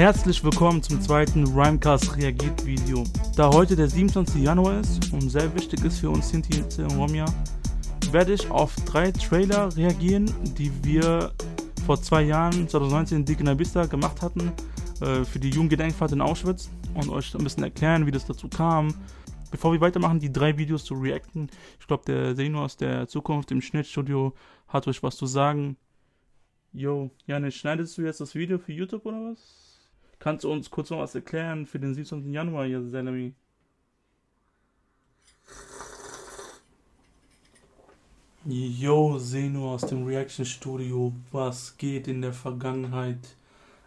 Herzlich willkommen zum zweiten Rhymecast reagiert Video. Da heute der 27. Januar ist und sehr wichtig ist für uns Sinti und Romja, werde ich auf drei Trailer reagieren, die wir vor zwei Jahren, 2019 in Dicke Nabista gemacht hatten, äh, für die Jugendgedenkfahrt in Auschwitz und euch ein bisschen erklären, wie das dazu kam. Bevor wir weitermachen, die drei Videos zu reacten, ich glaube, der Seno aus der Zukunft im Schnittstudio hat euch was zu sagen. Yo, Janis, schneidest du jetzt das Video für YouTube oder was? Kannst du uns kurz noch was erklären für den 17. Januar hier, Selami? Yo, Seno aus dem Reaction Studio. Was geht in der Vergangenheit?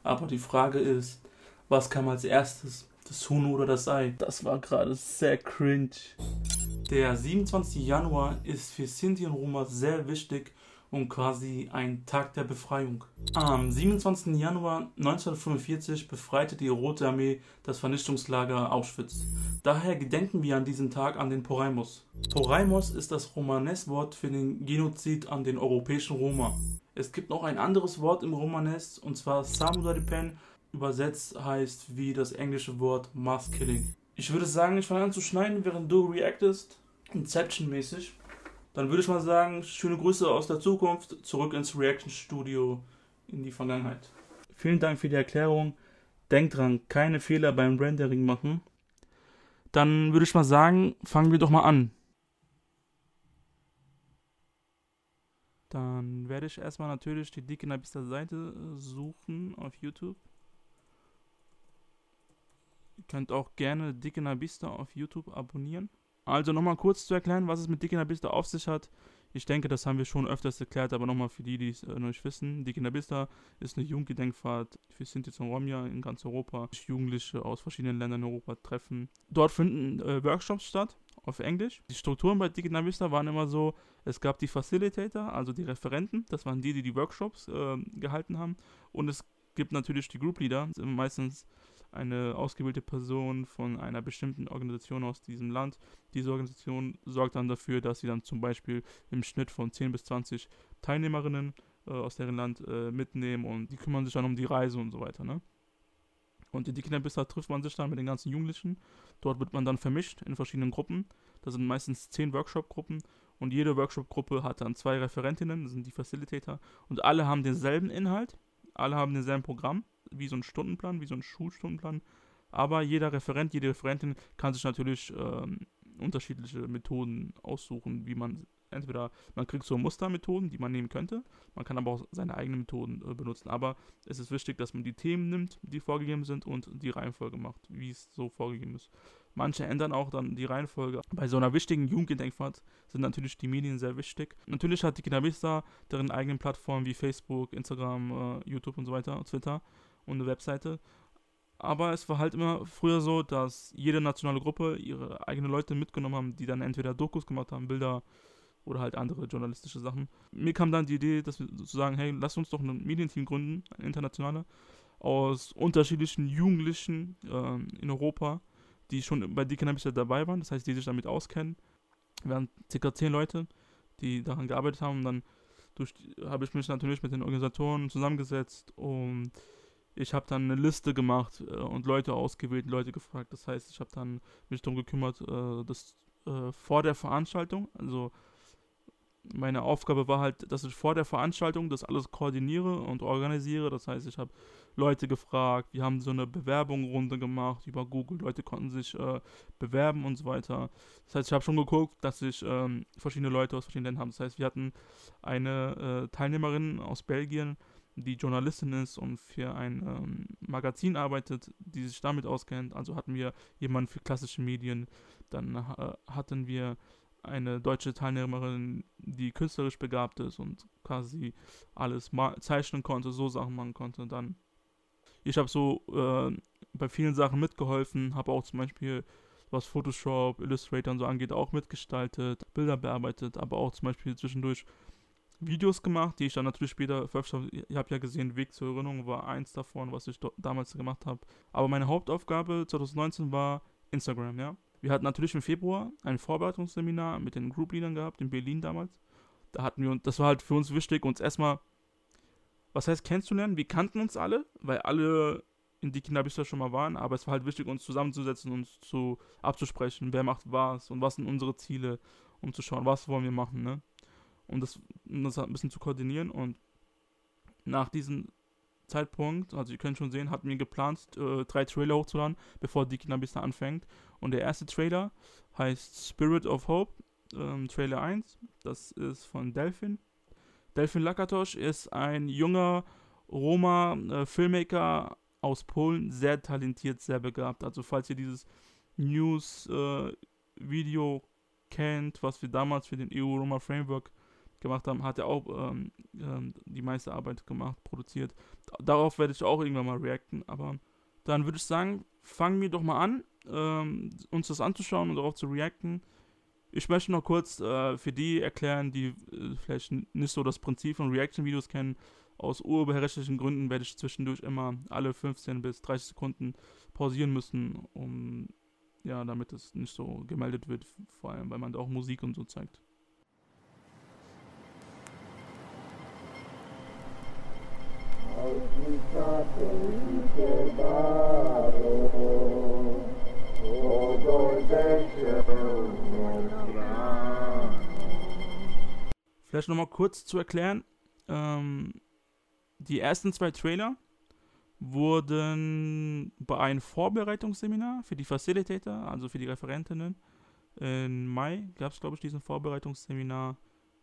Aber die Frage ist, was kam als erstes? Das Huhn oder das Ei? Das war gerade sehr cringe. Der 27. Januar ist für Sinti und Roma sehr wichtig und quasi ein Tag der Befreiung. Am 27. Januar 1945 befreite die Rote Armee das Vernichtungslager Auschwitz. Daher gedenken wir an diesem Tag an den Poraimos. Poraimos ist das Romanes-Wort für den Genozid an den europäischen Roma. Es gibt noch ein anderes Wort im Romanes und zwar Samudaripen, übersetzt heißt wie das englische Wort Mass Killing. Ich würde sagen, ich fange an zu schneiden, während du reactest. Inception-mäßig. Dann würde ich mal sagen, schöne Grüße aus der Zukunft, zurück ins Reaction Studio in die Vergangenheit. Vielen Dank für die Erklärung. Denkt dran, keine Fehler beim Rendering machen. Dann würde ich mal sagen, fangen wir doch mal an. Dann werde ich erstmal natürlich die dicke Nabista Seite suchen auf YouTube. Ihr könnt auch gerne dicke Nabista auf YouTube abonnieren. Also nochmal kurz zu erklären, was es mit Dick in der Bista auf sich hat. Ich denke, das haben wir schon öfters erklärt, aber nochmal für die, die es äh, noch nicht wissen. Dick in der Bista ist eine Jugendgedenkfahrt für Sinti und Romja in ganz Europa. Jugendliche aus verschiedenen Ländern in Europa treffen. Dort finden äh, Workshops statt, auf Englisch. Die Strukturen bei Dick in der Bista waren immer so, es gab die Facilitator, also die Referenten, das waren die, die die Workshops äh, gehalten haben. Und es gibt natürlich die Group Leader, meistens eine ausgewählte Person von einer bestimmten Organisation aus diesem Land. Diese Organisation sorgt dann dafür, dass sie dann zum Beispiel im Schnitt von 10 bis 20 Teilnehmerinnen äh, aus deren Land äh, mitnehmen und die kümmern sich dann um die Reise und so weiter. Ne? Und in die Kinderbissa trifft man sich dann mit den ganzen Jugendlichen. Dort wird man dann vermischt in verschiedenen Gruppen. Das sind meistens zehn Workshop-Gruppen und jede Workshop-Gruppe hat dann zwei Referentinnen, das sind die Facilitator, und alle haben denselben Inhalt, alle haben denselben Programm wie so ein Stundenplan, wie so ein Schulstundenplan. Aber jeder Referent, jede Referentin kann sich natürlich ähm, unterschiedliche Methoden aussuchen, wie man entweder, man kriegt so Mustermethoden, die man nehmen könnte, man kann aber auch seine eigenen Methoden äh, benutzen. Aber es ist wichtig, dass man die Themen nimmt, die vorgegeben sind und die Reihenfolge macht, wie es so vorgegeben ist. Manche ändern auch dann die Reihenfolge. Bei so einer wichtigen Jugendgedenkfahrt sind natürlich die Medien sehr wichtig. Natürlich hat die Kinavista deren eigenen Plattformen wie Facebook, Instagram, äh, YouTube und so weiter, Twitter und eine Webseite. Aber es war halt immer früher so, dass jede nationale Gruppe ihre eigenen Leute mitgenommen haben, die dann entweder Dokus gemacht haben, Bilder oder halt andere journalistische Sachen. Mir kam dann die Idee, dass wir zu sagen, hey, lass uns doch ein Medienteam gründen, ein internationaler, aus unterschiedlichen Jugendlichen äh, in Europa, die schon bei Deacon dabei waren, das heißt, die sich damit auskennen. Wir waren ca. zehn Leute, die daran gearbeitet haben und dann habe ich mich natürlich mit den Organisatoren zusammengesetzt und ich habe dann eine Liste gemacht äh, und Leute ausgewählt, Leute gefragt. Das heißt, ich habe dann mich darum gekümmert, äh, dass äh, vor der Veranstaltung, also meine Aufgabe war halt, dass ich vor der Veranstaltung das alles koordiniere und organisiere. Das heißt, ich habe Leute gefragt, wir haben so eine Bewerbungsrunde gemacht über Google, Leute konnten sich äh, bewerben und so weiter. Das heißt, ich habe schon geguckt, dass ich ähm, verschiedene Leute aus verschiedenen Ländern habe. Das heißt, wir hatten eine äh, Teilnehmerin aus Belgien, die Journalistin ist und für ein ähm, Magazin arbeitet, die sich damit auskennt. Also hatten wir jemanden für klassische Medien. Dann äh, hatten wir eine deutsche Teilnehmerin, die künstlerisch begabt ist und quasi alles zeichnen konnte, so Sachen machen konnte. Dann ich habe so äh, bei vielen Sachen mitgeholfen, habe auch zum Beispiel was Photoshop, Illustrator und so angeht, auch mitgestaltet, Bilder bearbeitet, aber auch zum Beispiel zwischendurch Videos gemacht, die ich dann natürlich später veröffentlicht habe. Ihr habt ja gesehen, Weg zur Erinnerung war eins davon, was ich damals gemacht habe. Aber meine Hauptaufgabe 2019 war Instagram, ja. Wir hatten natürlich im Februar ein Vorbereitungsseminar mit den Group-Leadern gehabt, in Berlin damals. Da hatten wir, das war halt für uns wichtig, uns erstmal, was heißt kennenzulernen? Wir kannten uns alle, weil alle in die Kinderbücher schon mal waren, aber es war halt wichtig, uns zusammenzusetzen und zu abzusprechen, wer macht was und was sind unsere Ziele, um zu schauen, was wollen wir machen, ne? Um das, um das ein bisschen zu koordinieren und nach diesem Zeitpunkt, also ihr könnt schon sehen, hatten wir geplant, äh, drei Trailer hochzuladen, bevor die Kinderbücher anfängt. Und der erste Trailer heißt Spirit of Hope, ähm, Trailer 1. Das ist von Delphin. Delphin Lakatosch ist ein junger Roma-Filmmaker äh, aus Polen, sehr talentiert, sehr begabt. Also falls ihr dieses News-Video äh, kennt, was wir damals für den EU-Roma Framework gemacht haben, hat er auch ähm, ähm, die meiste Arbeit gemacht, produziert. Darauf werde ich auch irgendwann mal reacten, aber dann würde ich sagen, fangen wir doch mal an, ähm, uns das anzuschauen und darauf zu reacten. Ich möchte noch kurz äh, für die erklären, die äh, vielleicht nicht so das Prinzip von Reaction-Videos kennen, aus urheberrechtlichen Gründen werde ich zwischendurch immer alle 15 bis 30 Sekunden pausieren müssen, um ja, damit es nicht so gemeldet wird, vor allem weil man da auch Musik und so zeigt. Vielleicht nochmal kurz zu erklären, ähm, die ersten zwei Trailer wurden bei einem Vorbereitungsseminar für die Facilitator, also für die Referentinnen, im Mai gab es, glaube ich, diesen Vorbereitungsseminar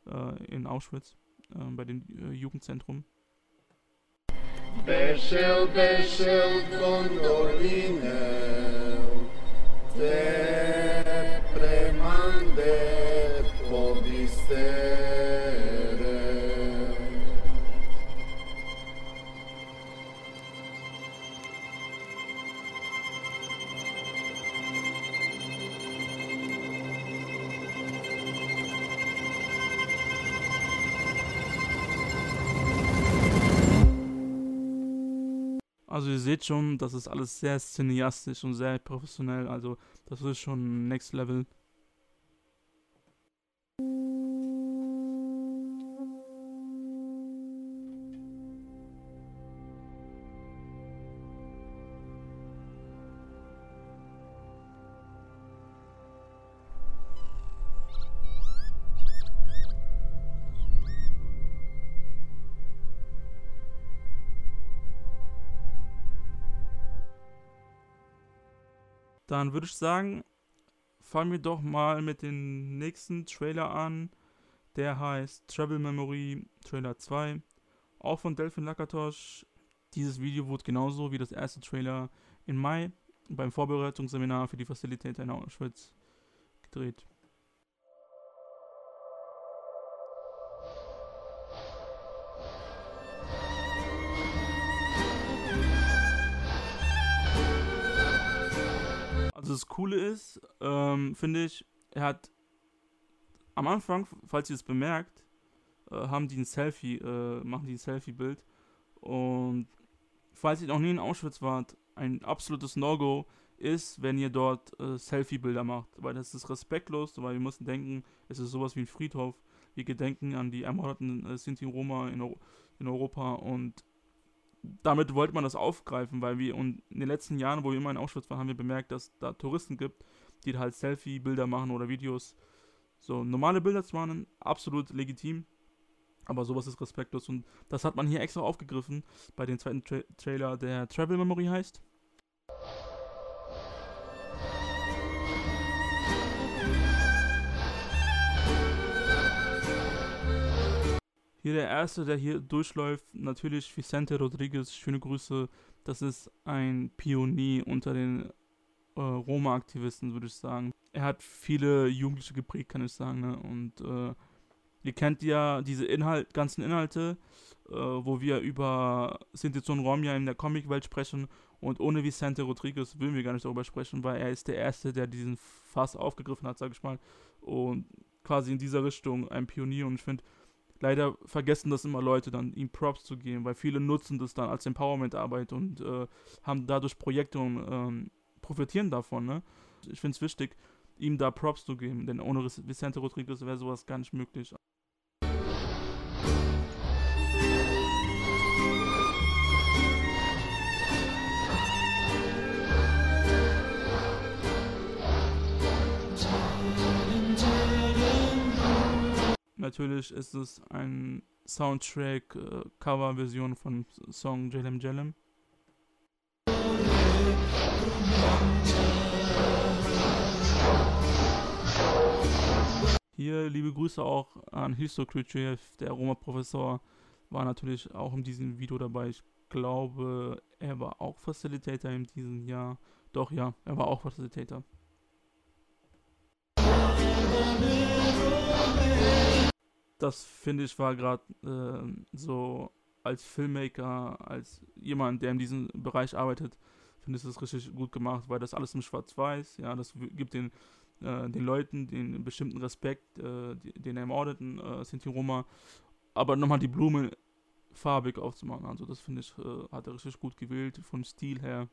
äh, in Auschwitz äh, bei dem äh, Jugendzentrum. Beşel, beşel gondolineu, te premande pobisteu. Also ihr seht schon, das ist alles sehr cineastisch und sehr professionell. Also das ist schon Next Level. Dann würde ich sagen, fangen wir doch mal mit dem nächsten Trailer an. Der heißt Travel Memory Trailer 2. Auch von Delphin Lakatosh. Dieses Video wurde genauso wie das erste Trailer im Mai beim Vorbereitungsseminar für die Facilitator in Auschwitz gedreht. Das Coole ist, ähm, finde ich, er hat am Anfang, falls ihr es bemerkt, äh, haben die ein Selfie, äh, machen die ein Selfie-Bild. Und falls ihr noch nie in Auschwitz wart, ein absolutes No-Go ist, wenn ihr dort äh, Selfie-Bilder macht. Weil das ist respektlos, weil wir müssen denken, es ist sowas wie ein Friedhof. Wir gedenken an die ermordeten äh, Sinti Roma in, in Europa und damit wollte man das aufgreifen, weil wir in den letzten Jahren, wo wir immer in Auschwitz waren, haben wir bemerkt, dass da Touristen gibt, die halt Selfie-Bilder machen oder Videos. So, normale Bilder zu machen, absolut legitim, aber sowas ist respektlos und das hat man hier extra aufgegriffen bei dem zweiten Tra Trailer, der Travel Memory heißt. Hier der erste, der hier durchläuft, natürlich Vicente Rodriguez, schöne Grüße. Das ist ein Pionier unter den äh, Roma-Aktivisten, würde ich sagen. Er hat viele Jugendliche geprägt, kann ich sagen. Ne? Und äh, ihr kennt ja diese Inhalt, ganzen Inhalte, äh, wo wir über Sinti und Romja in der Comicwelt sprechen. Und ohne Vicente Rodriguez würden wir gar nicht darüber sprechen, weil er ist der Erste, der diesen Fass aufgegriffen hat, sage ich mal. Und quasi in dieser Richtung ein Pionier. Und ich finde, leider vergessen das immer Leute dann, ihm Props zu geben, weil viele nutzen das dann als Empowerment-Arbeit und äh, haben dadurch Projekte und ähm, profitieren davon. Ne? Ich finde es wichtig, ihm da Props zu geben, denn ohne Vicente Rodriguez wäre sowas gar nicht möglich. Natürlich ist es ein Soundtrack-Cover-Version äh, von Song Jelem Jelem. Hier liebe Grüße auch an Histo Khrushchev, der Roma-Professor, war natürlich auch in diesem Video dabei. Ich glaube, er war auch Facilitator in diesem Jahr. Doch, ja, er war auch Facilitator. Das finde ich war gerade äh, so als Filmmaker, als jemand, der in diesem Bereich arbeitet, finde ich das richtig gut gemacht, weil das alles im Schwarz-Weiß, ja, das gibt den, äh, den Leuten den bestimmten Respekt, äh, den Ermordeten, äh, Sinti Roma, aber nochmal die Blume farbig aufzumachen, also das finde ich, äh, hat er richtig gut gewählt, vom Stil her.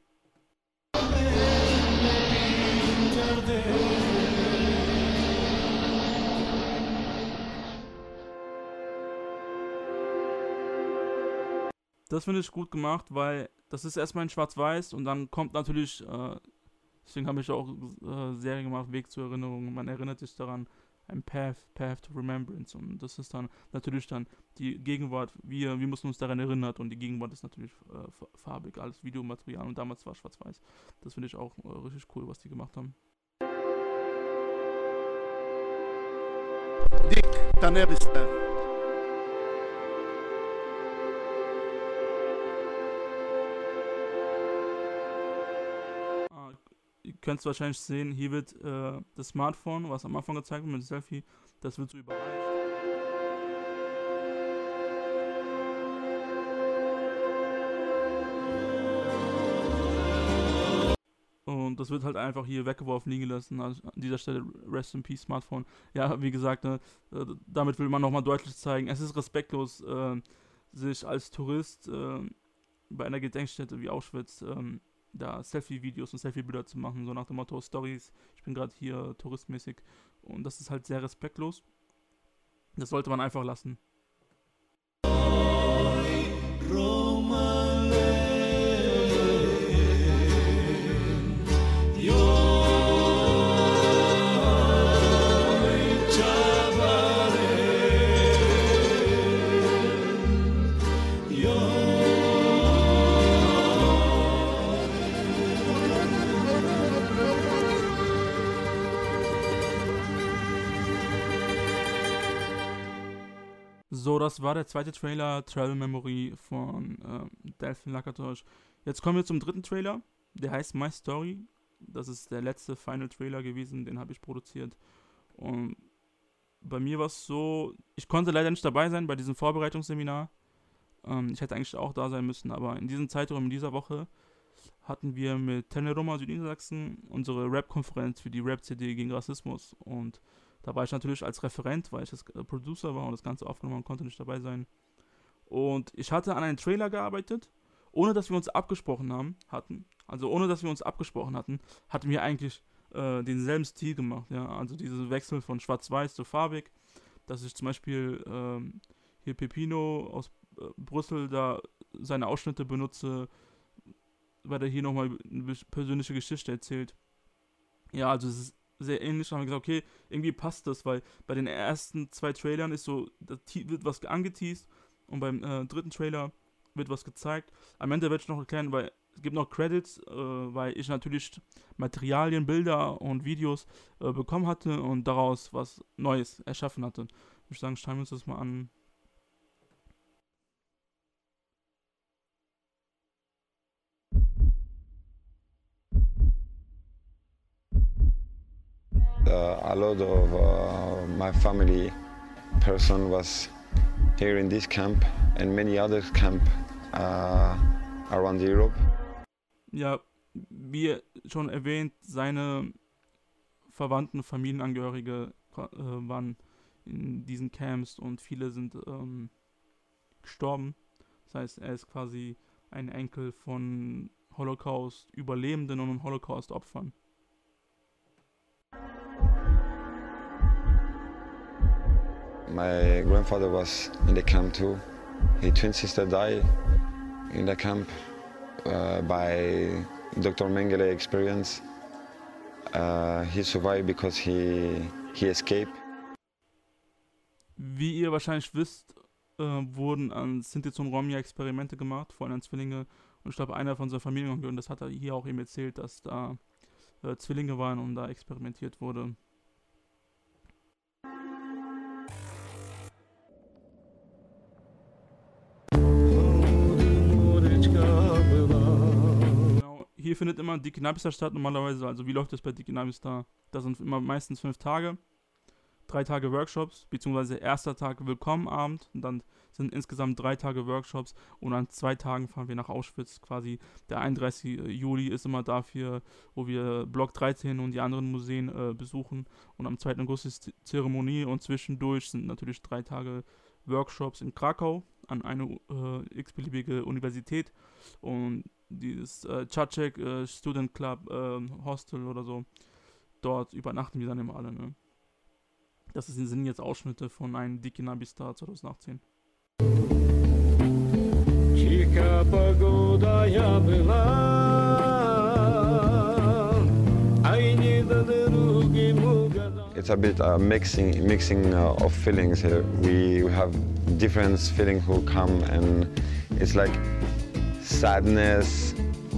Das finde ich gut gemacht, weil das ist erstmal in Schwarz-Weiß und dann kommt natürlich, äh, deswegen habe ich auch äh, Serie gemacht, Weg zur Erinnerung. Man erinnert sich daran, ein Path, Path to Remembrance. Und das ist dann natürlich dann die Gegenwart, wir, wir müssen uns daran erinnern und die Gegenwart ist natürlich äh, farbig, alles Videomaterial und damals war schwarz-weiß. Das finde ich auch äh, richtig cool, was die gemacht haben. Dick, daneben ist der. könnt es wahrscheinlich sehen, hier wird äh, das Smartphone, was am Anfang gezeigt wird mit dem Selfie, das wird so überreicht. Und das wird halt einfach hier weggeworfen liegen gelassen. Also an dieser Stelle Rest in Peace Smartphone. Ja, wie gesagt, ne, äh, damit will man nochmal deutlich zeigen, es ist respektlos, äh, sich als Tourist äh, bei einer Gedenkstätte wie Auschwitz ähm, da Selfie-Videos und Selfie-Bilder zu machen, so nach dem Motto Stories, ich bin gerade hier touristmäßig. Und das ist halt sehr respektlos. Das sollte man einfach lassen. Das war der zweite Trailer, Travel Memory von äh, Delphin Lakatosh. Jetzt kommen wir zum dritten Trailer, der heißt My Story. Das ist der letzte Final Trailer gewesen, den habe ich produziert. Und bei mir war es so, ich konnte leider nicht dabei sein bei diesem Vorbereitungsseminar. Ähm, ich hätte eigentlich auch da sein müssen, aber in diesem Zeitraum, in dieser Woche, hatten wir mit Teneroma Südniedersachsen unsere Rap-Konferenz für die Rap-CD gegen Rassismus. Und da war ich natürlich als Referent, weil ich das äh, Producer war und das Ganze aufgenommen konnte nicht dabei sein. Und ich hatte an einem Trailer gearbeitet, ohne dass wir uns abgesprochen haben, hatten. Also ohne dass wir uns abgesprochen hatten, hatten wir eigentlich äh, denselben Stil gemacht. Ja? Also diesen Wechsel von schwarz-weiß zu farbig. Dass ich zum Beispiel ähm, hier Pepino aus äh, Brüssel da seine Ausschnitte benutze, weil er hier nochmal eine persönliche Geschichte erzählt. Ja, also es ist sehr ähnlich. Dann haben gesagt, okay, irgendwie passt das, weil bei den ersten zwei Trailern ist so, da wird was angeteased und beim äh, dritten Trailer wird was gezeigt. Am Ende werde ich noch erklären, weil es gibt noch Credits, äh, weil ich natürlich Materialien, Bilder und Videos äh, bekommen hatte und daraus was Neues erschaffen hatte. Ich würde sagen, schauen wir uns das mal an. Lot of uh, my family person was here in this camp and many other camp uh, around Europe. Ja, wie schon erwähnt, seine Verwandten, Familienangehörige äh, waren in diesen Camps und viele sind ähm, gestorben. Das heißt, er ist quasi ein Enkel von Holocaust-Überlebenden und Holocaust-Opfern. My grandfather was in the camp too. His twin sister died in the camp uh, by Dr. Mengele experience. Uh, he survived because he, he escaped. Wie ihr wahrscheinlich wisst, äh, wurden an Sinti und Romja Experimente gemacht, vor allem an Zwillinge. Und ich glaube, einer von seinen Familienangehörigen, das hat er hier auch eben erzählt, dass da äh, Zwillinge waren und da experimentiert wurde. Hier findet immer die Knabista statt normalerweise. Also wie läuft das bei die Knabista? Da sind immer meistens fünf Tage, drei Tage Workshops, beziehungsweise erster Tag Willkommenabend und dann sind insgesamt drei Tage Workshops und an zwei Tagen fahren wir nach Auschwitz. Quasi der 31. Juli ist immer dafür, wo wir Block 13 und die anderen Museen äh, besuchen und am 2. August ist Zeremonie und zwischendurch sind natürlich drei Tage Workshops in Krakau an eine äh, x-beliebige Universität und dieses äh, Chacek äh, Student Club äh, Hostel oder so. Dort übernachten wir dann immer alle. Ne? Das sind jetzt Ausschnitte von einem Dikina Bistar 2018. A bit a mixing mixing uh, of feelings here. We have different feelings who come and it's like sadness,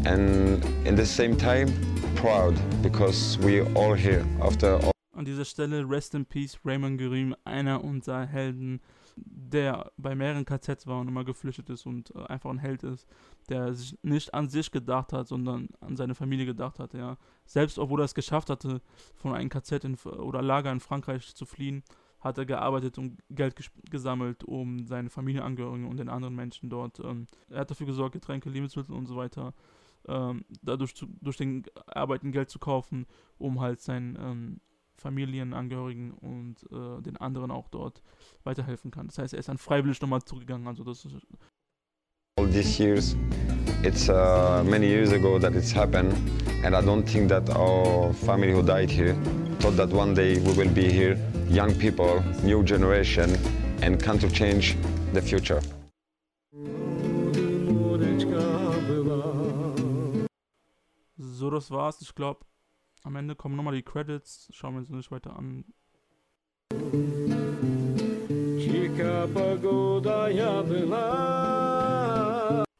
and in the same time proud because we are all here after all. An dieser Stelle Rest in Peace Raymond einer unserer Helden, der bei mehreren KZs war und immer geflüchtet ist und äh, einfach ein Held ist, der sich nicht an sich gedacht hat, sondern an seine Familie gedacht hat, ja. Selbst obwohl er es geschafft hatte, von einem KZ in, oder Lager in Frankreich zu fliehen, hat er gearbeitet und Geld gesammelt, um seine Familienangehörigen und den anderen Menschen dort. Ähm, er hat dafür gesorgt, Getränke, Lebensmittel und so weiter, ähm, dadurch zu, durch den Arbeiten Geld zu kaufen, um halt seinen ähm, Familienangehörigen und äh, den anderen auch dort weiterhelfen kann. Das heißt, er ist dann freiwillig nochmal zurückgegangen. Also das ist all these years. It's uh, many years ago that it's happened, and I don't think that our family who died here thought that one day we will be here young people, new generation, and come to change the future. So, das war's. Ich glaube, am Ende kommen nochmal die Credits. Schauen wir uns nicht weiter an.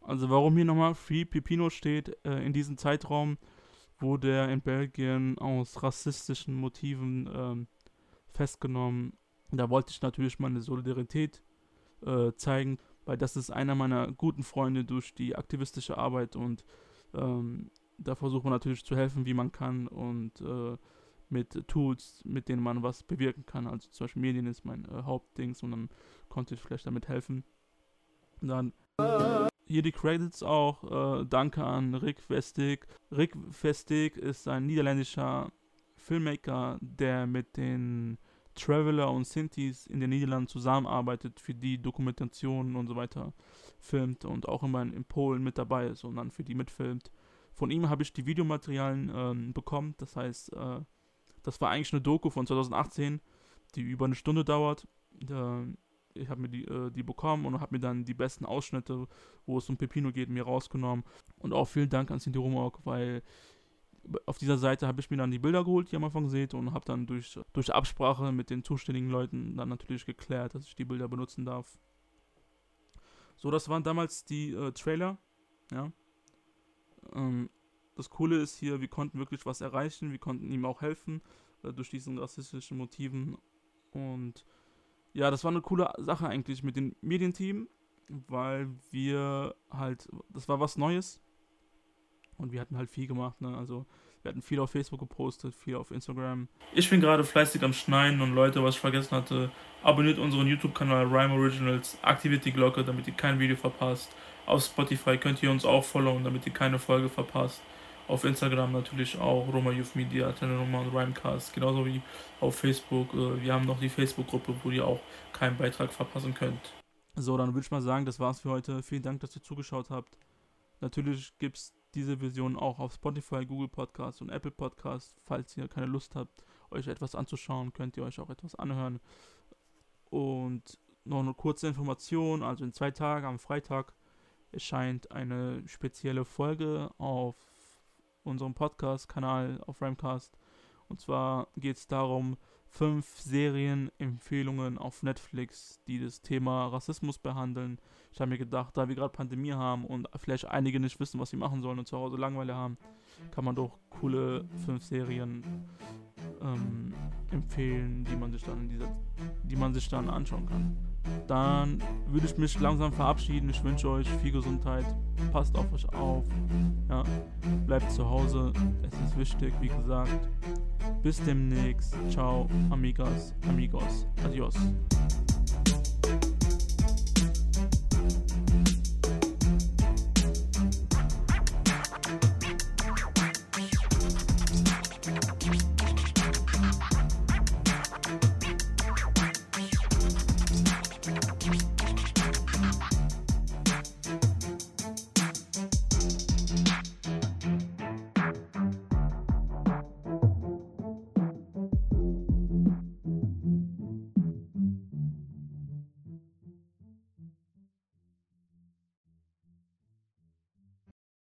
Also warum hier nochmal Free Pipino steht, äh, in diesem Zeitraum wurde er in Belgien aus rassistischen Motiven ähm, festgenommen. Da wollte ich natürlich meine Solidarität äh, zeigen, weil das ist einer meiner guten Freunde durch die aktivistische Arbeit und ähm, da versucht man natürlich zu helfen, wie man kann und äh, mit Tools, mit denen man was bewirken kann. Also zum Beispiel Medien ist mein äh, Hauptdings und dann konnte ich vielleicht damit helfen. Dann hier die Credits auch. Äh, danke an Rick Vestig. Rick Vestig ist ein niederländischer Filmmaker, der mit den Traveler und Sintis in den Niederlanden zusammenarbeitet, für die Dokumentationen und so weiter filmt und auch immer in Polen mit dabei ist und dann für die mitfilmt. Von ihm habe ich die Videomaterialien ähm, bekommen, das heißt, äh, das war eigentlich eine Doku von 2018, die über eine Stunde dauert. Äh, ich habe mir die, äh, die bekommen und habe mir dann die besten Ausschnitte, wo es um Pepino geht, mir rausgenommen. Und auch vielen Dank an Cindy Romok, weil auf dieser Seite habe ich mir dann die Bilder geholt, die ihr am Anfang seht, und habe dann durch, durch Absprache mit den zuständigen Leuten dann natürlich geklärt, dass ich die Bilder benutzen darf. So, das waren damals die äh, Trailer. Ja. Ähm, das Coole ist hier, wir konnten wirklich was erreichen, wir konnten ihm auch helfen äh, durch diesen rassistischen Motiven. Und ja, das war eine coole Sache eigentlich mit dem Medienteam, weil wir halt, das war was Neues und wir hatten halt viel gemacht, ne? Also wir hatten viel auf Facebook gepostet, viel auf Instagram. Ich bin gerade fleißig am Schneiden und Leute, was ich vergessen hatte, abonniert unseren YouTube-Kanal Rhyme Originals, aktiviert die Glocke, damit ihr kein Video verpasst. Auf Spotify könnt ihr uns auch followen, damit ihr keine Folge verpasst. Auf Instagram natürlich auch Roma Youth Media, Roma und Rhymecast, genauso wie auf Facebook. Äh, wir haben noch die Facebook-Gruppe, wo ihr auch keinen Beitrag verpassen könnt. So, dann würde ich mal sagen, das war's für heute. Vielen Dank, dass ihr zugeschaut habt. Natürlich gibt es diese Version auch auf Spotify, Google Podcast und Apple Podcast. Falls ihr keine Lust habt, euch etwas anzuschauen, könnt ihr euch auch etwas anhören. Und noch eine kurze Information, also in zwei Tagen, am Freitag, erscheint eine spezielle Folge auf unserem Podcast-Kanal auf Ramcast. Und zwar geht es darum, fünf Serienempfehlungen auf Netflix, die das Thema Rassismus behandeln. Ich habe mir gedacht, da wir gerade Pandemie haben und vielleicht einige nicht wissen, was sie machen sollen und zu Hause Langeweile haben, kann man doch coole fünf Serien ähm, empfehlen, die man sich dann dieser, die man sich dann anschauen kann. Dann würde ich mich langsam verabschieden. Ich wünsche euch viel Gesundheit. Passt auf euch auf. Ja, bleibt zu Hause. Es ist wichtig, wie gesagt. Bis demnächst. Ciao, amigas, amigos. Adios.